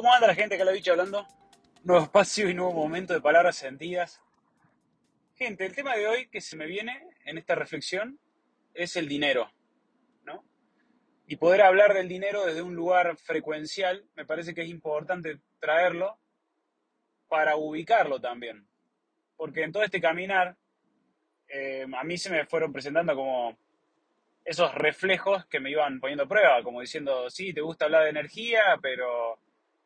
¿Cómo anda la gente que lo ha dicho hablando? Nuevo espacio y nuevo momento de palabras sentidas. Gente, el tema de hoy que se me viene en esta reflexión es el dinero, ¿no? Y poder hablar del dinero desde un lugar frecuencial, me parece que es importante traerlo para ubicarlo también. Porque en todo este caminar, eh, a mí se me fueron presentando como esos reflejos que me iban poniendo a prueba, como diciendo, sí, te gusta hablar de energía, pero,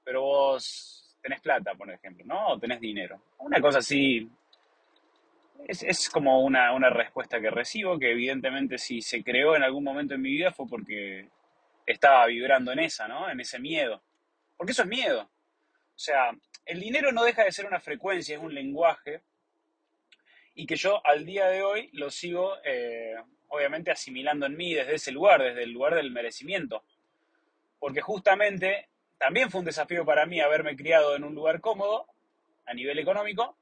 pero vos tenés plata, por ejemplo, ¿no? O tenés dinero. Una cosa así, es, es como una, una respuesta que recibo, que evidentemente si se creó en algún momento en mi vida fue porque estaba vibrando en esa, ¿no? En ese miedo. Porque eso es miedo. O sea, el dinero no deja de ser una frecuencia, es un lenguaje, y que yo al día de hoy lo sigo eh, obviamente asimilando en mí desde ese lugar, desde el lugar del merecimiento. Porque justamente también fue un desafío para mí haberme criado en un lugar cómodo a nivel económico,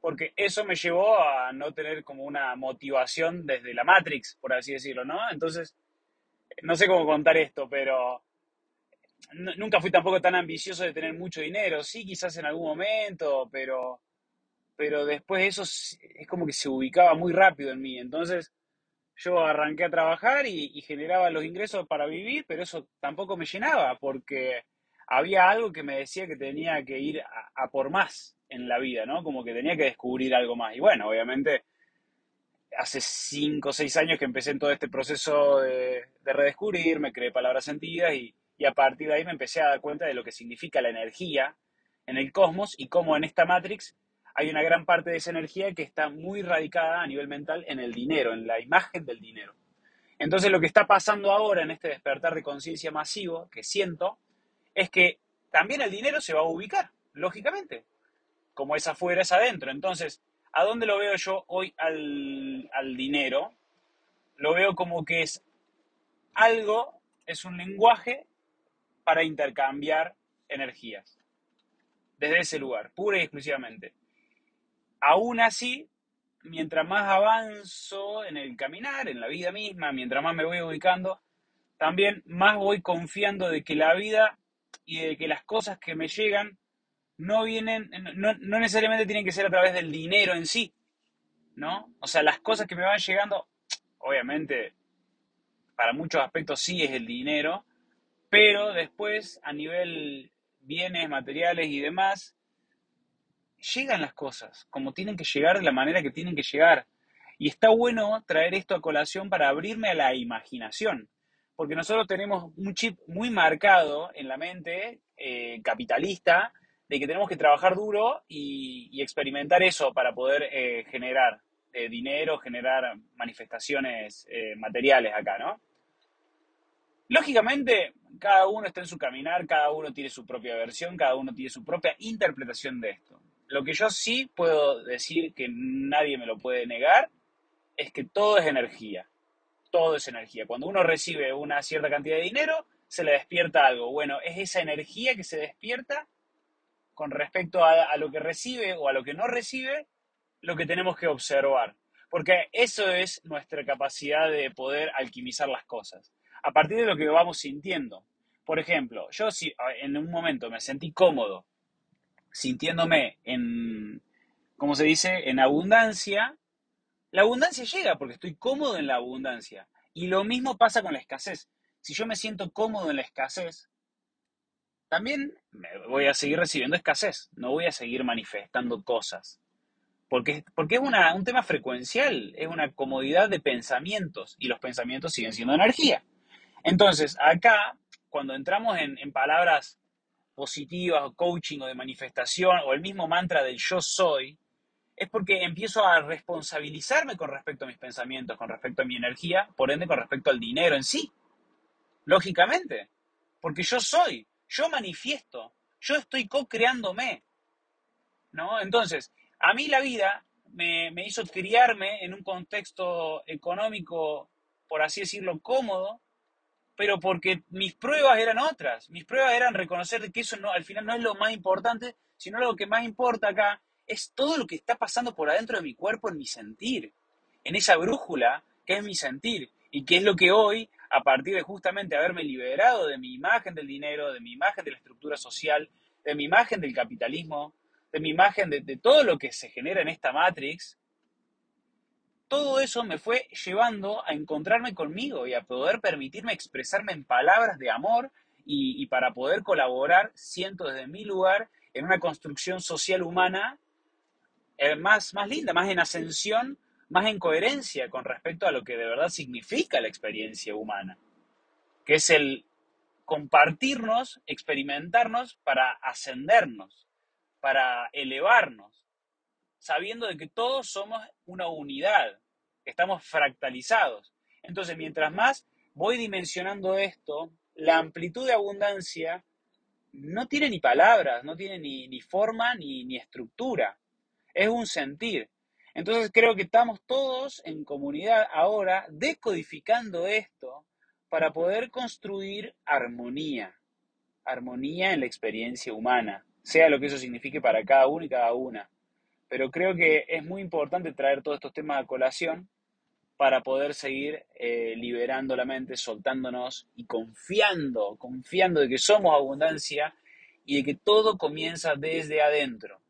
porque eso me llevó a no tener como una motivación desde la Matrix, por así decirlo, ¿no? Entonces, no sé cómo contar esto, pero nunca fui tampoco tan ambicioso de tener mucho dinero, sí, quizás en algún momento, pero, pero después eso es como que se ubicaba muy rápido en mí, entonces yo arranqué a trabajar y, generaba los ingresos para vivir, pero eso tampoco me llenaba porque había algo que me decía que tenía que ir a, por más en la vida, ¿no? Como que tenía que descubrir algo más. Y bueno, obviamente, hace cinco o seis años que empecé en todo este proceso de, redescubrir, me creé palabras sentidas y, y a partir de ahí me empecé a dar cuenta de lo que significa la energía en el cosmos y cómo en esta Matrix hay una gran parte de esa energía que está muy radicada a nivel mental en el dinero, en la imagen del dinero. Entonces lo que está pasando ahora en este despertar de conciencia masivo que siento es que también el dinero se va a ubicar, lógicamente. Como es afuera, es adentro. Entonces, ¿a dónde lo veo yo hoy al, al dinero? Lo veo como que es algo, es un lenguaje para intercambiar energías. Desde ese lugar, pura y exclusivamente aún así, mientras más avanzo en el caminar, en la vida misma, mientras más me voy ubicando, también más voy confiando de que la vida y de que las cosas que me llegan no vienen, no, necesariamente tienen que ser a través del dinero en sí, ¿no? O sea, las cosas que me van llegando, obviamente, para muchos aspectos sí es el dinero, pero después a nivel bienes, materiales y demás, llegan las cosas, como tienen que llegar de la manera que tienen que llegar. Y está bueno traer esto a colación para abrirme a la imaginación, porque nosotros tenemos un chip muy marcado en la mente eh, capitalista de que tenemos que trabajar duro y, experimentar eso para poder eh, generar eh, dinero, generar manifestaciones materiales acá, ¿no? Lógicamente, cada uno está en su caminar, cada uno tiene su propia versión, cada uno tiene su propia interpretación de esto. Lo que yo sí puedo decir que nadie me lo puede negar es que todo es energía. Todo es energía. Cuando uno recibe una cierta cantidad de dinero, se le despierta algo. Bueno, es esa energía que se despierta con respecto a, lo que recibe o a lo que no recibe, lo que tenemos que observar. Porque eso es nuestra capacidad de poder alquimizar las cosas. A partir de lo que vamos sintiendo. Por ejemplo, yo si en un momento me sentí cómodo sintiéndome en, ¿cómo se dice?, en abundancia, la abundancia llega porque estoy cómodo en la abundancia. Y lo mismo pasa con la escasez. Si yo me siento cómodo en la escasez, también voy a seguir recibiendo escasez, no voy a seguir manifestando cosas. Porque, porque es un tema frecuencial, es una comodidad de pensamientos y los pensamientos siguen siendo energía. Entonces, acá, cuando entramos en, en palabras positivas o coaching o de manifestación o el mismo mantra del yo soy, es porque empiezo a responsabilizarme con respecto a mis pensamientos, con respecto a mi energía, por ende con respecto al dinero en sí. Lógicamente, porque yo soy, yo manifiesto, yo estoy co-creándome. ¿No? Entonces, a mí la vida me, me hizo criarme en un contexto económico, por así decirlo, cómodo, pero porque mis pruebas eran otras. Mis pruebas eran reconocer que eso no, al final no es lo más importante, sino lo que más importa acá es todo lo que está pasando por adentro de mi cuerpo en mi sentir, en esa brújula que es mi sentir y que es lo que hoy, a partir de justamente haberme liberado de mi imagen del dinero, de mi imagen de la estructura social, de mi imagen del capitalismo, de mi imagen de, todo lo que se genera en esta Matrix, todo eso me fue llevando a encontrarme conmigo y a poder permitirme expresarme en palabras de amor y, para poder colaborar, siento desde mi lugar, en una construcción social humana eh, más, más linda, más en ascensión, más en coherencia con respecto a lo que de verdad significa la experiencia humana, que es el compartirnos, experimentarnos para ascendernos, para elevarnos, sabiendo de que todos somos una unidad, que estamos fractalizados. Entonces, mientras más voy dimensionando esto, la amplitud de abundancia no tiene ni palabras, no tiene ni, forma ni, ni estructura. Es un sentir. Entonces creo que estamos todos en comunidad ahora decodificando esto para poder construir armonía. Armonía en la experiencia humana, sea lo que eso signifique para cada uno y cada una. Pero creo que es muy importante traer todos estos temas a colación para poder seguir eh, liberando la mente, soltándonos y confiando, confiando de que somos abundancia y de que todo comienza desde adentro.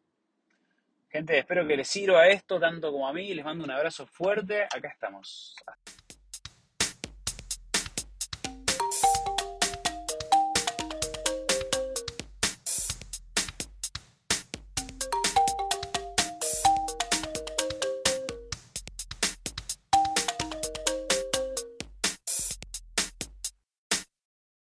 Gente, espero que les sirva esto tanto como a mí. Les mando un abrazo fuerte. Acá estamos.